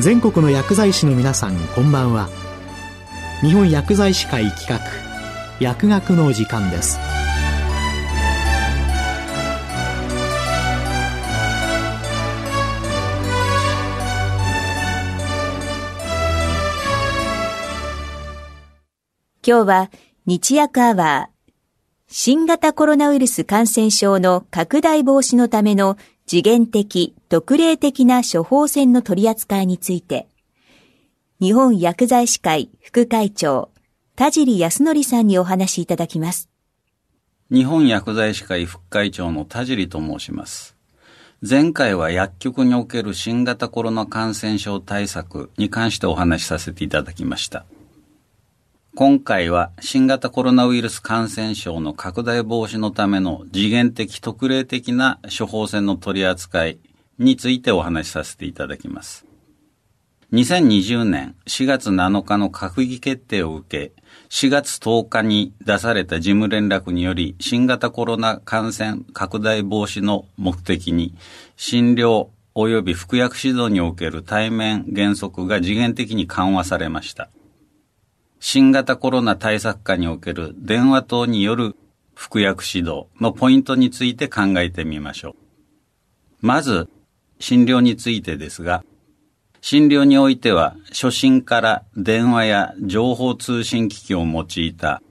全国の薬剤師の皆さんこんばんは。日本薬剤師会企画薬学の時間です。今日は日薬アワー新型コロナウイルス感染症の拡大防止のための次元的、特例的な処方箋の取り扱いについて、日本薬剤師会副会長、田尻康則さんにお話しいただきます。日本薬剤師会副会長の田尻と申します。前回は薬局における新型コロナ感染症対策に関してお話しさせていただきました。今回は新型コロナウイルス感染症の拡大防止のための次元的特例的な処方箋の取り扱いについてお話しさせていただきます。2020年4月7日の閣議決定を受け、4月10日に出された事務連絡により、新型コロナ感染拡大防止の目的に、診療及び服薬指導における対面原則が次元的に緩和されました。新型コロナ対策課における電話等による服薬指導のポイントについて考えてみましょう。まず、診療についてですが、診療においては初診から電話や情報通信機器を用いた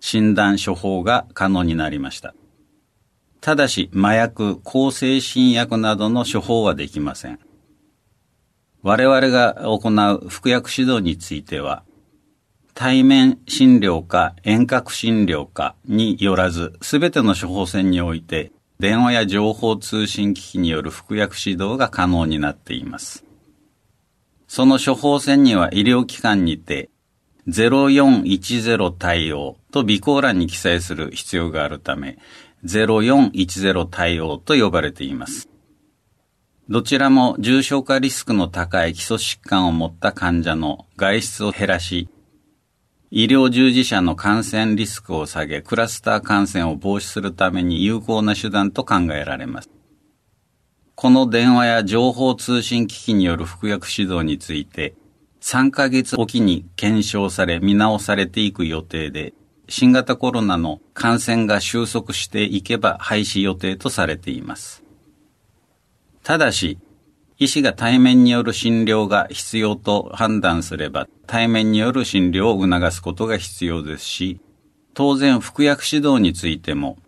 診断処方が可能になりました。ただし、麻薬、抗精神薬などの処方はできません。我々が行う服薬指導については、対面診療か遠隔診療かによらず、すべての処方箋において、電話や情報通信機器による服薬指導が可能になっています。その処方箋には医療機関にて、0410対応と備考欄に記載する必要があるため、0410対応と呼ばれています。どちらも重症化リスクの高い基礎疾患を持った患者の外出を減らし、医療従事者の感染リスクを下げ、クラスター感染を防止するために有効な手段と考えられます。この電話や情報通信機器による服薬指導について、3ヶ月おきに検証され見直されていく予定で、新型コロナの感染が収束していけば廃止予定とされています。ただし、医師が対面による診療が必要と判断すれば、対面による診療を促すことが必要ですし、当然服薬指導についても、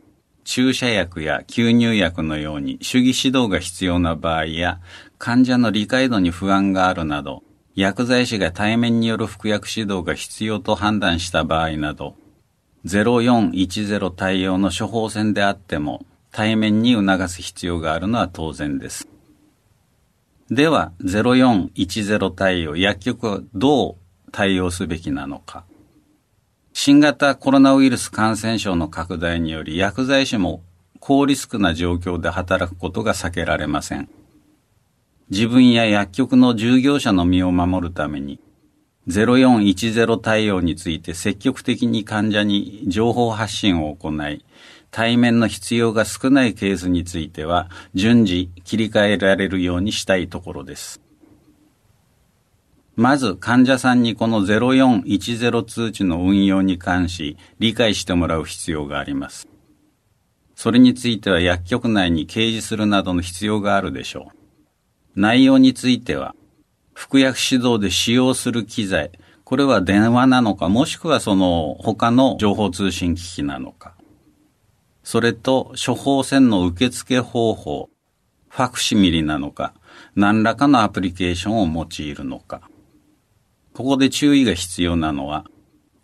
注射薬や吸入薬のように主義指導が必要な場合や、患者の理解度に不安があるなど、薬剤師が対面による服薬指導が必要と判断した場合など、0410対応の処方箋であっても、対面に促す必要があるのは当然です。では、0410対応、薬局はどう対応すべきなのか。新型コロナウイルス感染症の拡大により薬剤師も高リスクな状況で働くことが避けられません。自分や薬局の従業者の身を守るために、0410対応について積極的に患者に情報発信を行い、対面の必要が少ないケースについては順次切り替えられるようにしたいところです。まず患者さんにこの0410通知の運用に関し理解してもらう必要があります。それについては薬局内に掲示するなどの必要があるでしょう。内容については、服薬指導で使用する機材、これは電話なのか、もしくはその他の情報通信機器なのか。それと処方箋の受付方法、ファクシミリなのか、何らかのアプリケーションを用いるのか。ここで注意が必要なのは、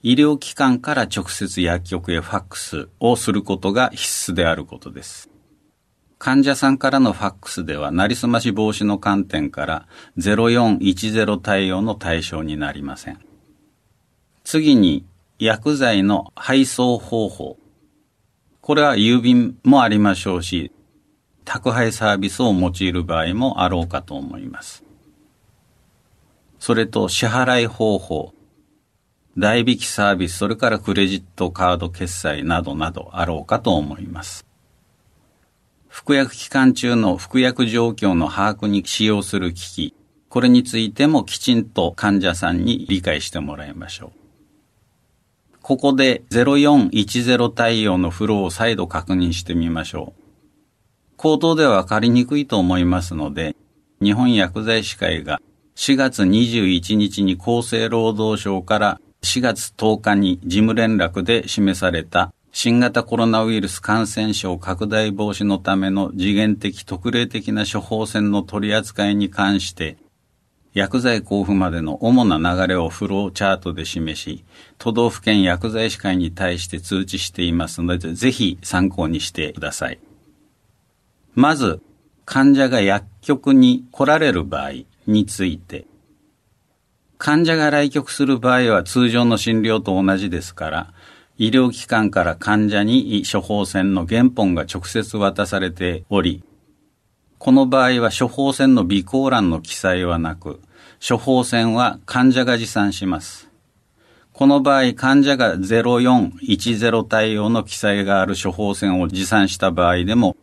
医療機関から直接薬局へファックスをすることが必須であることです。患者さんからのファックスでは、なりすまし防止の観点から0410対応の対象になりません。次に、薬剤の配送方法。これは郵便もありましょうし、宅配サービスを用いる場合もあろうかと思います。それと支払い方法、代引きサービス、それからクレジットカード決済などなどあろうかと思います。服薬期間中の服薬状況の把握に使用する機器、これについてもきちんと患者さんに理解してもらいましょう。ここで0410対応のフローを再度確認してみましょう。口頭ではわかりにくいと思いますので、日本薬剤師会が4月21日に厚生労働省から4月10日に事務連絡で示された新型コロナウイルス感染症拡大防止のための次元的特例的な処方箋の取り扱いに関して薬剤交付までの主な流れをフローチャートで示し、都道府県薬剤師会に対して通知していますので、ぜひ参考にしてください。まず、患者が薬局に来られる場合について、患者が来局する場合は通常の診療と同じですから、医療機関から患者に処方箋の原本が直接渡されており、この場合は処方箋の備考欄の記載はなく、処方箋は患者が持参します。この場合、患者が0410対応の記載がある処方箋を持参した場合でも、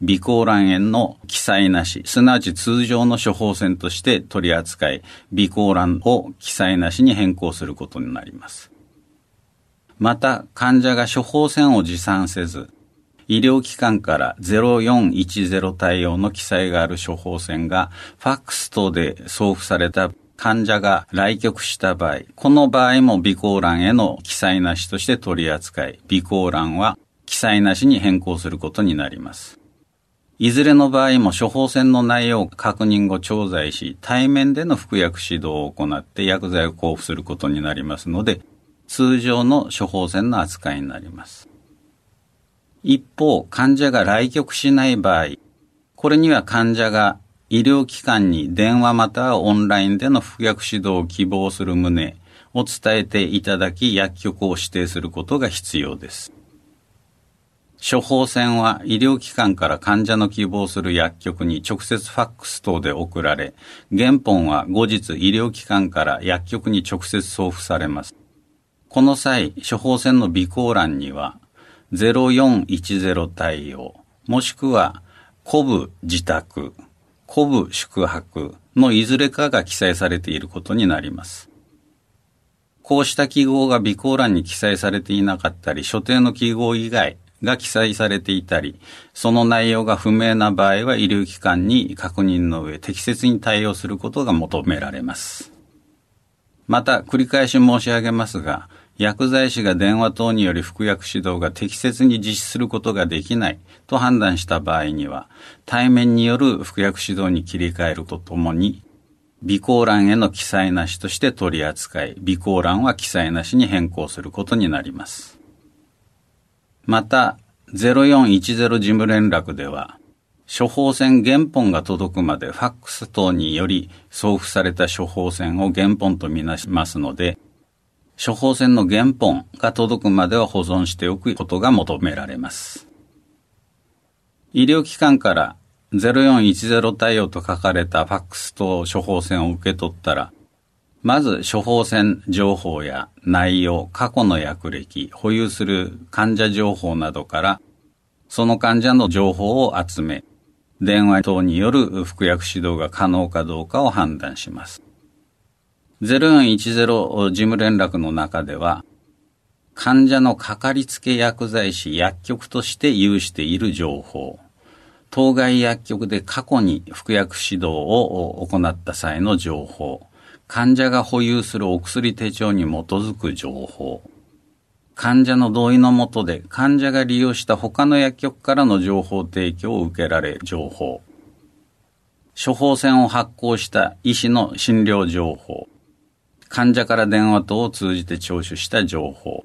備考欄への記載なし、すなわち通常の処方箋として取り扱い、備考欄を記載なしに変更することになります。また、患者が処方箋を持参せず、医療機関から0410対応の記載がある処方箋がファックス等で送付された患者が来局した場合、この場合も備考欄への記載なしとして取り扱い、備考欄は記載なしに変更することになります。いずれの場合も処方箋の内容を確認後調剤し、対面での服薬指導を行って薬剤を交付することになりますので、通常の処方箋の扱いになります。一方、患者が来局しない場合、これには患者が医療機関に電話またはオンラインでの服薬指導を希望する旨を伝えていただき薬局を指定することが必要です。処方箋は医療機関から患者の希望する薬局に直接ファックス等で送られ、原本は後日医療機関から薬局に直接送付されます。この際、処方箋の備考欄には、0410対応、もしくは、古部自宅、古部宿泊のいずれかが記載されていることになります。こうした記号が備考欄に記載されていなかったり、所定の記号以外が記載されていたり、その内容が不明な場合は医療機関に確認の上、適切に対応することが求められます。また、繰り返し申し上げますが、薬剤師が電話等により服薬指導が適切に実施することができないと判断した場合には、対面による服薬指導に切り替えるとともに、備考欄への記載なしとして取り扱い、備考欄は記載なしに変更することになります。また、0410事務連絡では、処方箋原本が届くまでファックス等により送付された処方箋を原本とみなしますので、処方箋の原本が届くまでは保存しておくことが求められます。医療機関から0410対応と書かれたファックスと処方箋を受け取ったら、まず処方箋情報や内容、過去の薬歴、保有する患者情報などから、その患者の情報を集め、電話等による服薬指導が可能かどうかを判断します。0410事務連絡の中では、患者のかかりつけ薬剤師薬局として有している情報、当該薬局で過去に服薬指導を行った際の情報、患者が保有するお薬手帳に基づく情報、患者の同意のもとで患者が利用した他の薬局からの情報提供を受けられ情報、処方箋を発行した医師の診療情報、患者から電話等を通じて聴取した情報。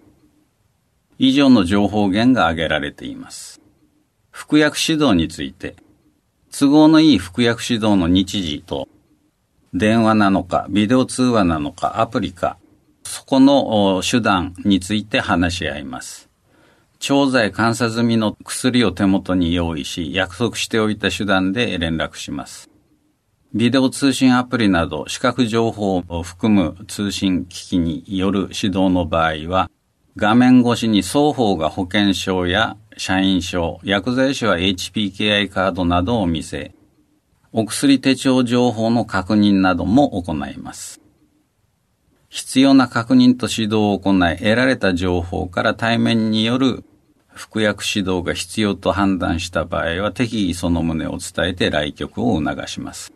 以上の情報源が挙げられています。服薬指導について、都合のいい服薬指導の日時と、電話なのか、ビデオ通話なのか、アプリか、そこの手段について話し合います。調剤監査済みの薬を手元に用意し、約束しておいた手段で連絡します。ビデオ通信アプリなど視覚情報を含む通信機器による指導の場合は、画面越しに双方が保険証や社員証、薬剤師は HPKI カードなどを見せ、お薬手帳情報の確認なども行います。必要な確認と指導を行い、得られた情報から対面による服薬指導が必要と判断した場合は適宜その旨を伝えて来局を促します。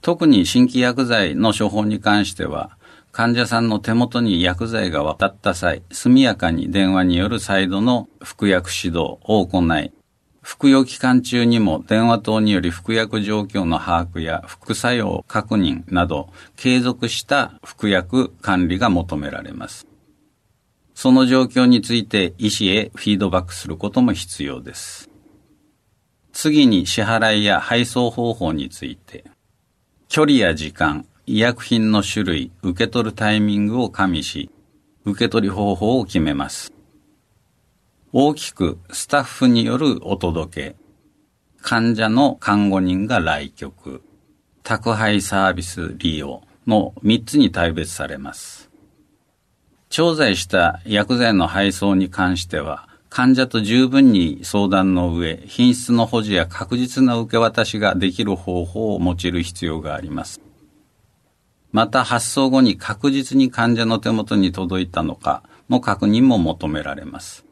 特に新規薬剤の処方に関しては、患者さんの手元に薬剤が渡った際、速やかに電話による再度の服薬指導を行い、服用期間中にも電話等により服薬状況の把握や副作用確認など継続した服薬管理が求められます。その状況について医師へフィードバックすることも必要です。次に支払いや配送方法について、距離や時間、医薬品の種類、受け取るタイミングを加味し、受け取り方法を決めます。大きくスタッフによるお届け、患者の看護人が来局、宅配サービス利用の3つに大別されます。調剤した薬剤の配送に関しては、患者と十分に相談の上、品質の保持や確実な受け渡しができる方法を用いる必要があります。また発送後に確実に患者の手元に届いたのかの確認も求められます。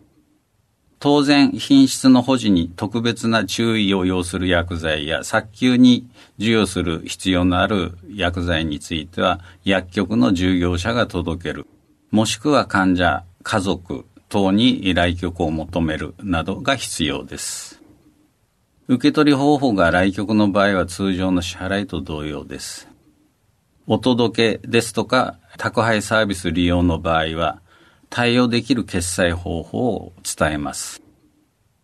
当然、品質の保持に特別な注意を要する薬剤や早急に授与する必要のある薬剤については、薬局の従業者が届ける、もしくは患者、家族等に来局を求めるなどが必要です。受け取り方法が来局の場合は通常の支払いと同様です。お届けですとか宅配サービス利用の場合は、対応できる決済方法を伝えます。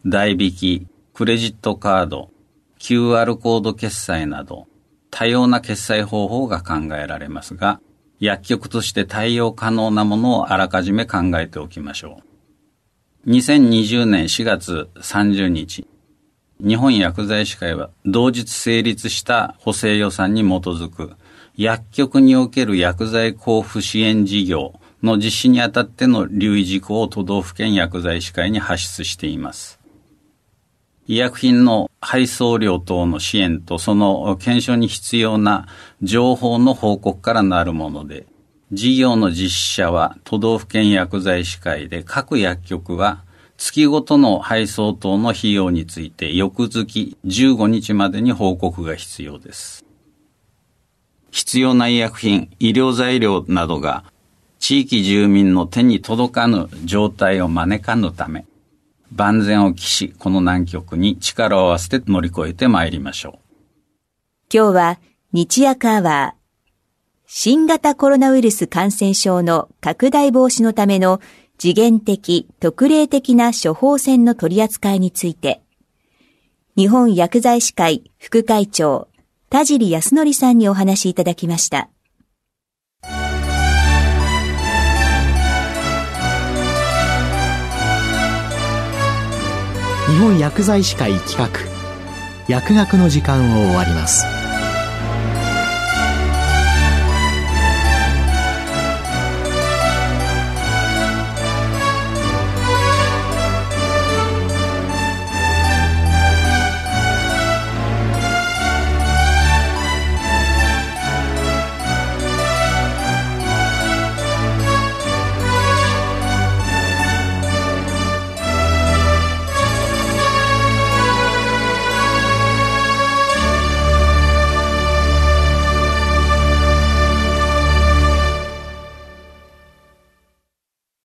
代引き、クレジットカード、QR コード決済など、多様な決済方法が考えられますが、薬局として対応可能なものをあらかじめ考えておきましょう。2020年4月30日、日本薬剤師会は同日成立した補正予算に基づく薬局における薬剤交付支援事業の実施にあたっての留意事項を都道府県薬剤師会に発出しています。医薬品の配送料等の支援とその検証に必要な情報の報告からなるもので、事業の実施者は都道府県薬剤師会で各薬局は月ごとの配送等の費用について翌月15日までに報告が必要です。必要な医薬品、医療材料などが地域住民の手に届かぬ状態を招かぬため、万全を期し、この難局に力を合わせて乗り越えてまいりましょう。今日は、日夜アワー、新型コロナウイルス感染症の拡大防止のための次元的、特例的な処方箋の取り扱いについて、日本薬剤師会副会長、田尻康則さんにお話いただきました。日本薬剤師会企画薬学の時間を終わります